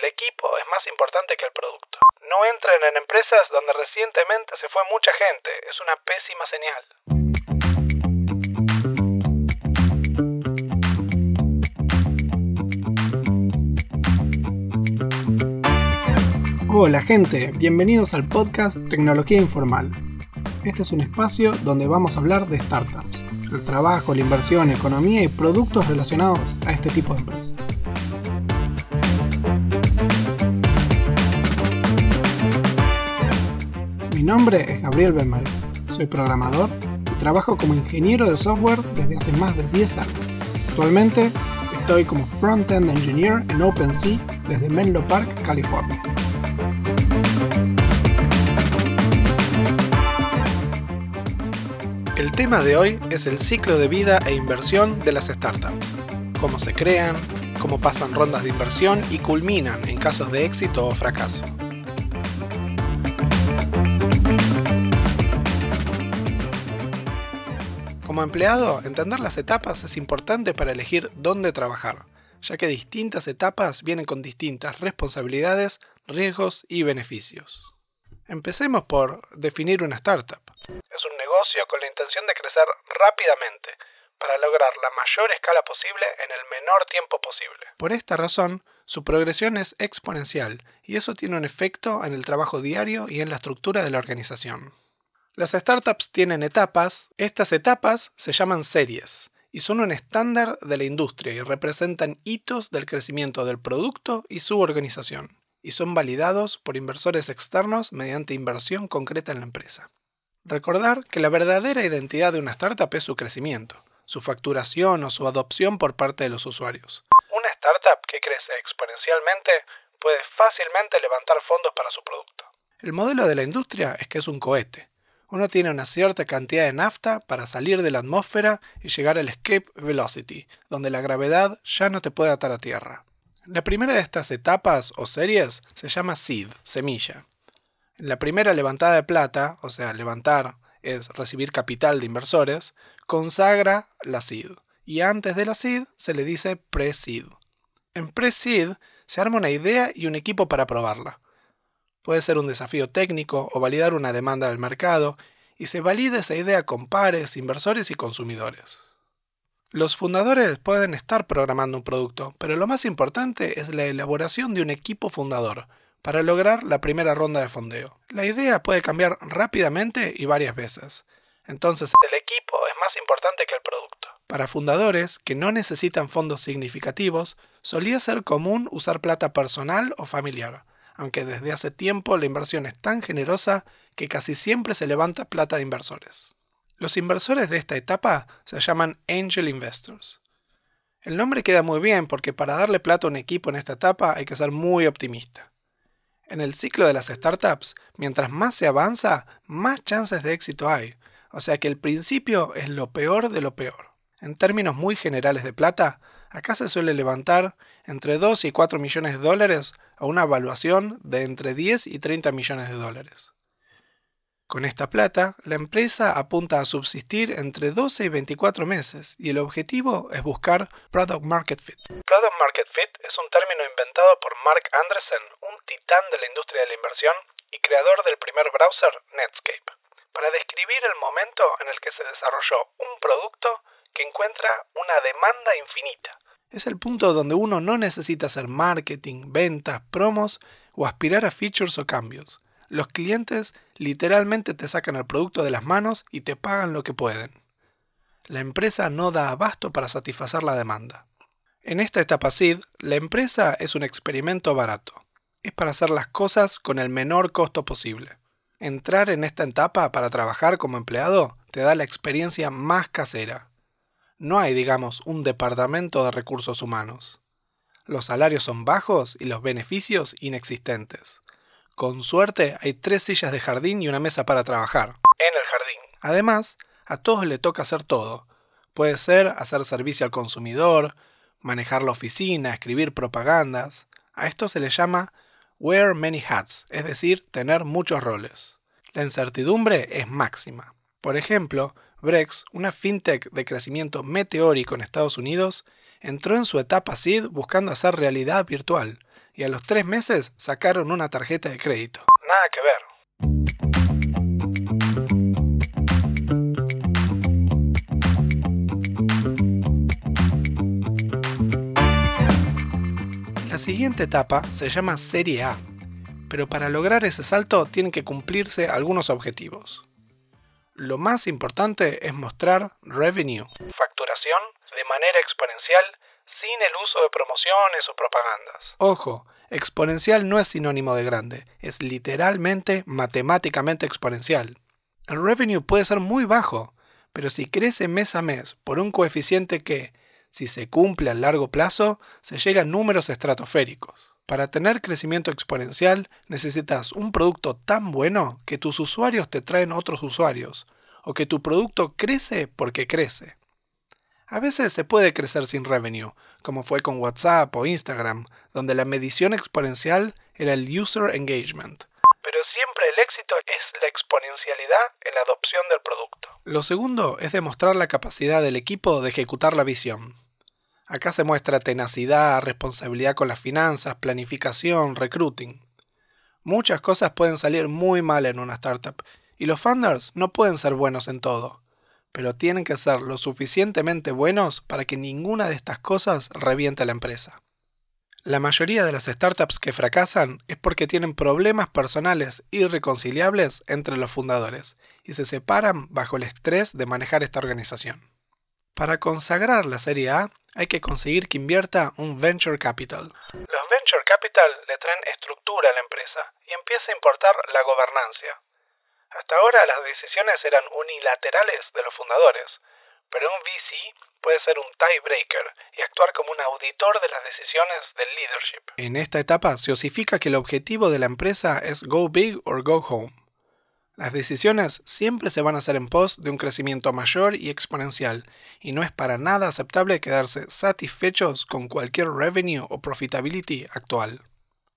el equipo es más importante que el producto. No entren en empresas donde recientemente se fue mucha gente, es una pésima señal. Hola gente, bienvenidos al podcast Tecnología Informal. Este es un espacio donde vamos a hablar de startups, el trabajo, la inversión, economía y productos relacionados a este tipo de empresas. Nombre es Gabriel Benmal, soy programador y trabajo como ingeniero de software desde hace más de 10 años. Actualmente estoy como Front-End Engineer en OpenSea desde Menlo Park, California. El tema de hoy es el ciclo de vida e inversión de las startups. Cómo se crean, cómo pasan rondas de inversión y culminan en casos de éxito o fracaso. Como empleado, entender las etapas es importante para elegir dónde trabajar, ya que distintas etapas vienen con distintas responsabilidades, riesgos y beneficios. Empecemos por definir una startup. Es un negocio con la intención de crecer rápidamente para lograr la mayor escala posible en el menor tiempo posible. Por esta razón, su progresión es exponencial y eso tiene un efecto en el trabajo diario y en la estructura de la organización. Las startups tienen etapas, estas etapas se llaman series y son un estándar de la industria y representan hitos del crecimiento del producto y su organización, y son validados por inversores externos mediante inversión concreta en la empresa. Recordar que la verdadera identidad de una startup es su crecimiento, su facturación o su adopción por parte de los usuarios. Una startup que crece exponencialmente puede fácilmente levantar fondos para su producto. El modelo de la industria es que es un cohete, uno tiene una cierta cantidad de nafta para salir de la atmósfera y llegar al escape velocity, donde la gravedad ya no te puede atar a tierra. La primera de estas etapas o series se llama seed, semilla. La primera levantada de plata, o sea, levantar es recibir capital de inversores, consagra la seed, y antes de la seed se le dice pre-seed. En pre-seed se arma una idea y un equipo para probarla. Puede ser un desafío técnico o validar una demanda del mercado, y se valida esa idea con pares, inversores y consumidores. Los fundadores pueden estar programando un producto, pero lo más importante es la elaboración de un equipo fundador para lograr la primera ronda de fondeo. La idea puede cambiar rápidamente y varias veces. Entonces, el equipo es más importante que el producto. Para fundadores que no necesitan fondos significativos, solía ser común usar plata personal o familiar aunque desde hace tiempo la inversión es tan generosa que casi siempre se levanta plata de inversores. Los inversores de esta etapa se llaman angel investors. El nombre queda muy bien porque para darle plata a un equipo en esta etapa hay que ser muy optimista. En el ciclo de las startups, mientras más se avanza, más chances de éxito hay, o sea que el principio es lo peor de lo peor. En términos muy generales de plata, acá se suele levantar entre 2 y 4 millones de dólares a una evaluación de entre 10 y 30 millones de dólares. Con esta plata, la empresa apunta a subsistir entre 12 y 24 meses y el objetivo es buscar Product Market Fit. Product Market Fit es un término inventado por Mark Andreessen, un titán de la industria de la inversión y creador del primer browser Netscape, para describir el momento en el que se desarrolló un producto que encuentra una demanda infinita es el punto donde uno no necesita hacer marketing, ventas, promos o aspirar a features o cambios. Los clientes literalmente te sacan el producto de las manos y te pagan lo que pueden. La empresa no da abasto para satisfacer la demanda. En esta etapa SID, la empresa es un experimento barato. Es para hacer las cosas con el menor costo posible. Entrar en esta etapa para trabajar como empleado te da la experiencia más casera no hay, digamos, un departamento de recursos humanos. Los salarios son bajos y los beneficios inexistentes. Con suerte hay tres sillas de jardín y una mesa para trabajar. En el jardín. Además, a todos le toca hacer todo. Puede ser hacer servicio al consumidor, manejar la oficina, escribir propagandas. A esto se le llama wear many hats, es decir, tener muchos roles. La incertidumbre es máxima. Por ejemplo, Brex, una fintech de crecimiento meteórico en Estados Unidos, entró en su etapa SID buscando hacer realidad virtual y a los tres meses sacaron una tarjeta de crédito. Nada que ver. La siguiente etapa se llama Serie A, pero para lograr ese salto tienen que cumplirse algunos objetivos. Lo más importante es mostrar revenue, Facturación de manera exponencial sin el uso de promociones o propagandas. Ojo, exponencial no es sinónimo de grande, es literalmente matemáticamente exponencial. El revenue puede ser muy bajo, pero si crece mes a mes por un coeficiente que, si se cumple a largo plazo, se llega a números estratosféricos. Para tener crecimiento exponencial necesitas un producto tan bueno que tus usuarios te traen otros usuarios, o que tu producto crece porque crece. A veces se puede crecer sin revenue, como fue con WhatsApp o Instagram, donde la medición exponencial era el user engagement. Pero siempre el éxito es la exponencialidad en la adopción del producto. Lo segundo es demostrar la capacidad del equipo de ejecutar la visión. Acá se muestra tenacidad, responsabilidad con las finanzas, planificación, recruiting. Muchas cosas pueden salir muy mal en una startup y los founders no pueden ser buenos en todo, pero tienen que ser lo suficientemente buenos para que ninguna de estas cosas reviente la empresa. La mayoría de las startups que fracasan es porque tienen problemas personales irreconciliables entre los fundadores y se separan bajo el estrés de manejar esta organización. Para consagrar la Serie A hay que conseguir que invierta un venture capital. Los venture capital le traen estructura a la empresa y empieza a importar la gobernancia. Hasta ahora las decisiones eran unilaterales de los fundadores, pero un VC puede ser un tiebreaker y actuar como un auditor de las decisiones del leadership. En esta etapa se osifica que el objetivo de la empresa es go big or go home. Las decisiones siempre se van a hacer en pos de un crecimiento mayor y exponencial, y no es para nada aceptable quedarse satisfechos con cualquier revenue o profitability actual.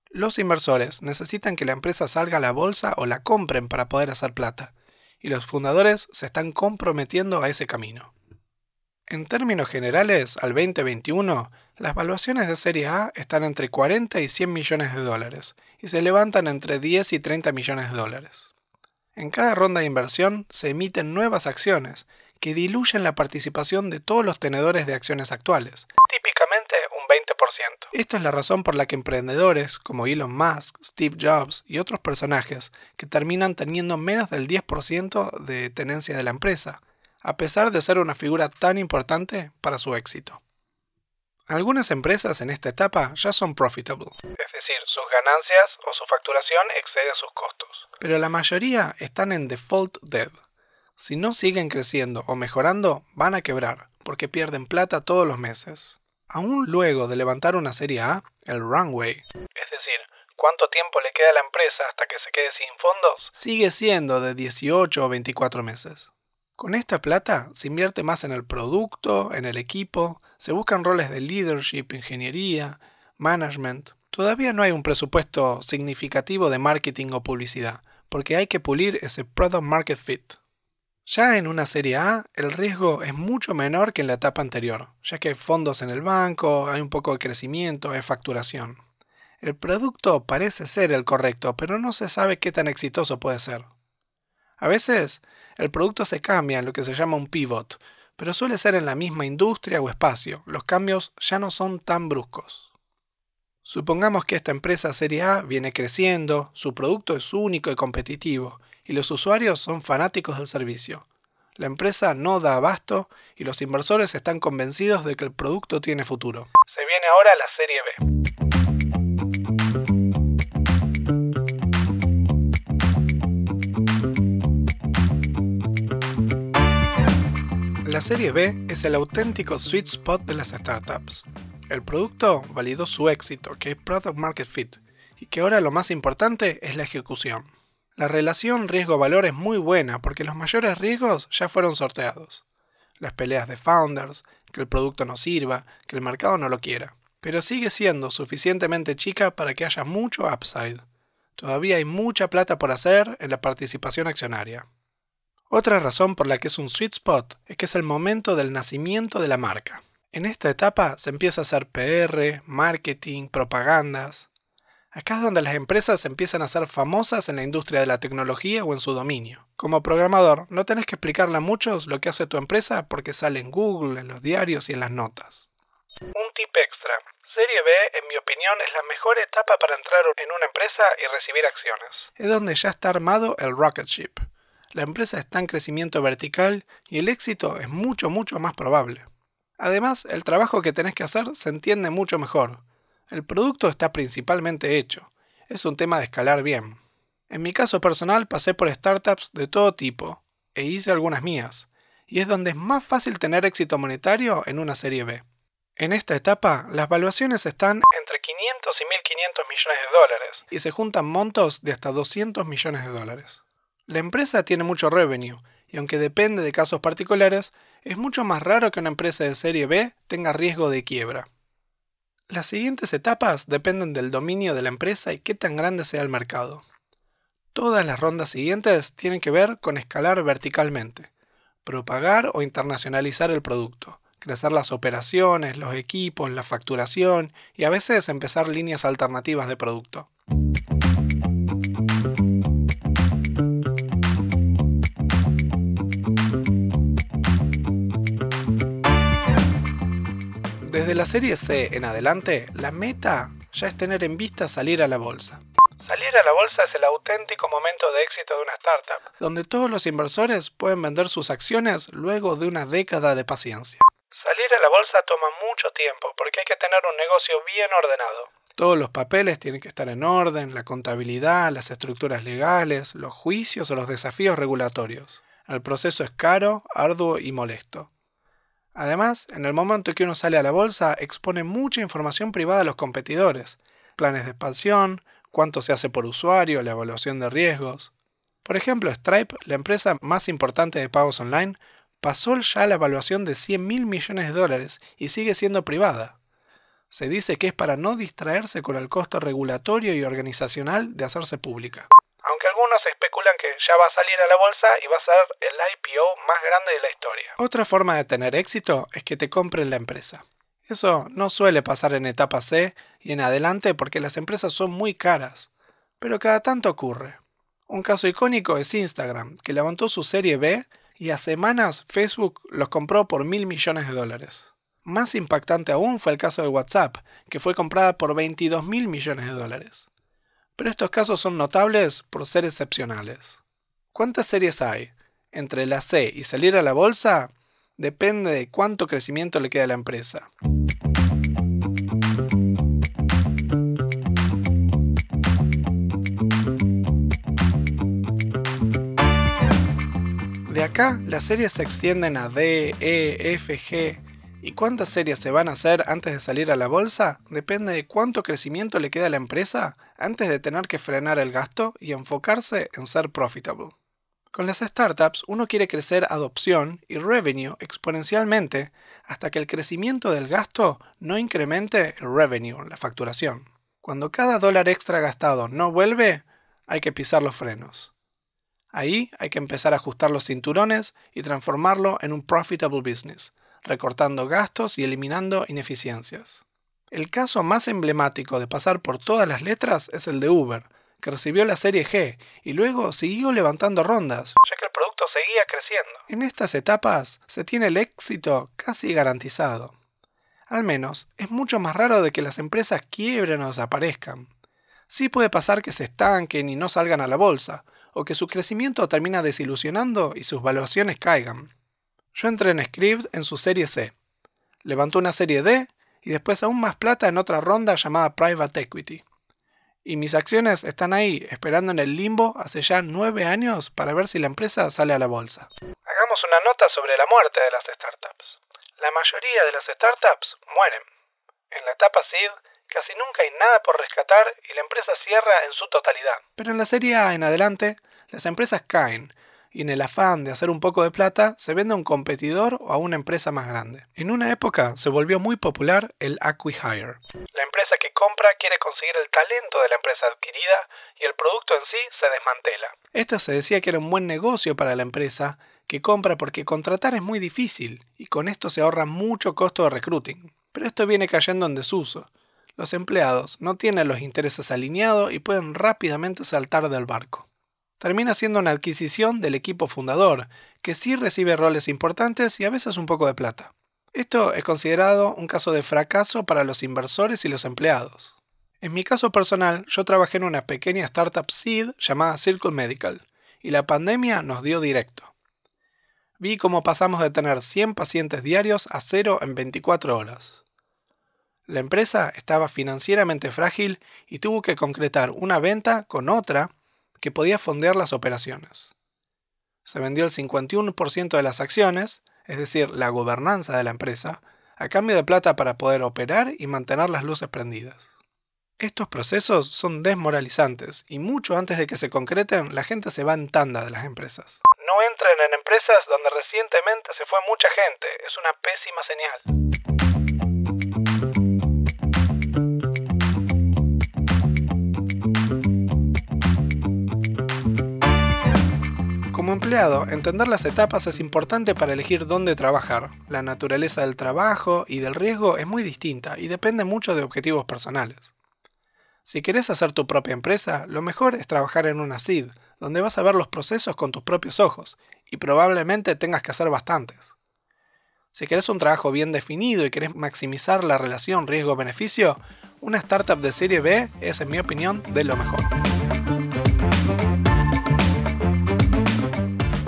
Los inversores necesitan que la empresa salga a la bolsa o la compren para poder hacer plata, y los fundadores se están comprometiendo a ese camino. En términos generales, al 2021, las valuaciones de Serie A están entre 40 y 100 millones de dólares, y se levantan entre 10 y 30 millones de dólares. En cada ronda de inversión se emiten nuevas acciones que diluyen la participación de todos los tenedores de acciones actuales. Típicamente un 20%. Esto es la razón por la que emprendedores como Elon Musk, Steve Jobs y otros personajes que terminan teniendo menos del 10% de tenencia de la empresa, a pesar de ser una figura tan importante para su éxito. Algunas empresas en esta etapa ya son profitable, Es decir, sus ganancias o su facturación excede sus costos. Pero la mayoría están en default dead. Si no siguen creciendo o mejorando, van a quebrar, porque pierden plata todos los meses. Aún luego de levantar una serie A, el runway Es decir, cuánto tiempo le queda a la empresa hasta que se quede sin fondos. sigue siendo de 18 o 24 meses. Con esta plata se invierte más en el producto, en el equipo, se buscan roles de leadership, ingeniería, management. Todavía no hay un presupuesto significativo de marketing o publicidad, porque hay que pulir ese product market fit. Ya en una serie A, el riesgo es mucho menor que en la etapa anterior, ya que hay fondos en el banco, hay un poco de crecimiento, hay facturación. El producto parece ser el correcto, pero no se sabe qué tan exitoso puede ser. A veces, el producto se cambia en lo que se llama un pivot, pero suele ser en la misma industria o espacio. Los cambios ya no son tan bruscos. Supongamos que esta empresa Serie A viene creciendo, su producto es único y competitivo, y los usuarios son fanáticos del servicio. La empresa no da abasto y los inversores están convencidos de que el producto tiene futuro. Se viene ahora la serie B. La serie B es el auténtico sweet spot de las startups. El producto validó su éxito, que es Product Market Fit, y que ahora lo más importante es la ejecución. La relación riesgo-valor es muy buena porque los mayores riesgos ya fueron sorteados. Las peleas de founders, que el producto no sirva, que el mercado no lo quiera. Pero sigue siendo suficientemente chica para que haya mucho upside. Todavía hay mucha plata por hacer en la participación accionaria. Otra razón por la que es un sweet spot es que es el momento del nacimiento de la marca. En esta etapa se empieza a hacer PR, marketing, propagandas. Acá es donde las empresas empiezan a ser famosas en la industria de la tecnología o en su dominio. Como programador, no tenés que explicarle a muchos lo que hace tu empresa porque sale en Google, en los diarios y en las notas. Un tip extra. Serie B, en mi opinión, es la mejor etapa para entrar en una empresa y recibir acciones. Es donde ya está armado el rocket ship. La empresa está en crecimiento vertical y el éxito es mucho, mucho más probable. Además, el trabajo que tenés que hacer se entiende mucho mejor el producto está principalmente hecho. Es un tema de escalar bien. En mi caso personal pasé por startups de todo tipo e hice algunas mías, y es donde es más fácil tener éxito monetario en una serie B. En esta etapa, las valuaciones están entre 500 y 1.500 millones de dólares y se juntan montos de hasta 200 millones de dólares. La empresa tiene mucho revenue, y aunque depende de casos particulares, es mucho más raro que una empresa de serie B tenga riesgo de quiebra. Las siguientes etapas dependen del dominio de la empresa y qué tan grande sea el mercado. Todas las rondas siguientes tienen que ver con escalar verticalmente, propagar o internacionalizar el producto, crecer las operaciones, los equipos, la facturación y a veces empezar líneas alternativas de producto. Desde la serie C en adelante, la meta ya es tener en vista salir a la bolsa. Salir a la bolsa es el auténtico momento de éxito de una startup. Donde todos los inversores pueden vender sus acciones luego de una década de paciencia. Salir a la bolsa toma mucho tiempo porque hay que tener un negocio bien ordenado. Todos los papeles tienen que estar en orden, la contabilidad, las estructuras legales, los juicios o los desafíos regulatorios. El proceso es caro, arduo y molesto. Además, en el momento que uno sale a la bolsa, expone mucha información privada a los competidores, planes de expansión, cuánto se hace por usuario, la evaluación de riesgos. Por ejemplo, Stripe, la empresa más importante de pagos online, pasó ya la evaluación de 100 mil millones de dólares y sigue siendo privada. Se dice que es para no distraerse con el costo regulatorio y organizacional de hacerse pública ya va a salir a la bolsa y va a ser el IPO más grande de la historia. Otra forma de tener éxito es que te compren la empresa. Eso no suele pasar en etapa C y en adelante porque las empresas son muy caras, pero cada tanto ocurre. Un caso icónico es Instagram, que levantó su serie B y a semanas Facebook los compró por mil millones de dólares. Más impactante aún fue el caso de WhatsApp, que fue comprada por 22 mil millones de dólares pero estos casos son notables por ser excepcionales. ¿Cuántas series hay? Entre la C y salir a la bolsa depende de cuánto crecimiento le queda a la empresa. De acá, las series se extienden a D, E, F, G, ¿Y cuántas series se van a hacer antes de salir a la bolsa? Depende de cuánto crecimiento le queda a la empresa antes de tener que frenar el gasto y enfocarse en ser profitable. Con las startups uno quiere crecer adopción y revenue exponencialmente hasta que el crecimiento del gasto no incremente el revenue, la facturación. Cuando cada dólar extra gastado no vuelve, hay que pisar los frenos. Ahí hay que empezar a ajustar los cinturones y transformarlo en un profitable business, recortando gastos y eliminando ineficiencias. El caso más emblemático de pasar por todas las letras es el de Uber, que recibió la serie G y luego siguió levantando rondas, ya que el producto seguía creciendo. En estas etapas se tiene el éxito casi garantizado. Al menos, es mucho más raro de que las empresas quiebren o desaparezcan. Sí puede pasar que se estanquen y no salgan a la bolsa, o que su crecimiento termina desilusionando y sus valuaciones caigan. Yo entré en Script en su serie C. Levantó una serie D y después aún más plata en otra ronda llamada Private Equity. Y mis acciones están ahí, esperando en el limbo hace ya nueve años para ver si la empresa sale a la bolsa. Hagamos una nota sobre la muerte de las startups. La mayoría de las startups mueren. En la etapa SID casi nunca hay nada por rescatar y la empresa cierra en su totalidad. Pero en la serie A en adelante, las empresas caen y en el afán de hacer un poco de plata se vende a un competidor o a una empresa más grande. En una época se volvió muy popular el acquihire. La quiere conseguir el talento de la empresa adquirida y el producto en sí se desmantela. Esto se decía que era un buen negocio para la empresa que compra porque contratar es muy difícil y con esto se ahorra mucho costo de recruiting. Pero esto viene cayendo en desuso. Los empleados no tienen los intereses alineados y pueden rápidamente saltar del barco. Termina siendo una adquisición del equipo fundador, que sí recibe roles importantes y a veces un poco de plata. Esto es considerado un caso de fracaso para los inversores y los empleados. En mi caso personal, yo trabajé en una pequeña startup seed llamada Circle Medical, y la pandemia nos dio directo. Vi cómo pasamos de tener 100 pacientes diarios a cero en 24 horas. La empresa estaba financieramente frágil y tuvo que concretar una venta con otra que podía fondear las operaciones. Se vendió el 51% de las acciones, es decir, la gobernanza de la empresa, a cambio de plata para poder operar y mantener las luces prendidas. Estos procesos son desmoralizantes y mucho antes de que se concreten la gente se va en tanda de las empresas. No entren en empresas donde recientemente se fue mucha gente, es una pésima señal. Como empleado, entender las etapas es importante para elegir dónde trabajar. La naturaleza del trabajo y del riesgo es muy distinta y depende mucho de objetivos personales. Si querés hacer tu propia empresa, lo mejor es trabajar en una SID, donde vas a ver los procesos con tus propios ojos, y probablemente tengas que hacer bastantes. Si querés un trabajo bien definido y querés maximizar la relación riesgo-beneficio, una startup de serie B es, en mi opinión, de lo mejor.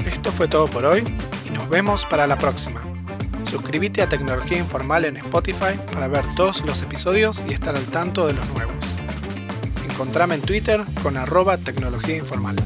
Esto fue todo por hoy y nos vemos para la próxima. Suscríbete a Tecnología Informal en Spotify para ver todos los episodios y estar al tanto de los nuevos. Encontrame en Twitter con arroba tecnología informal.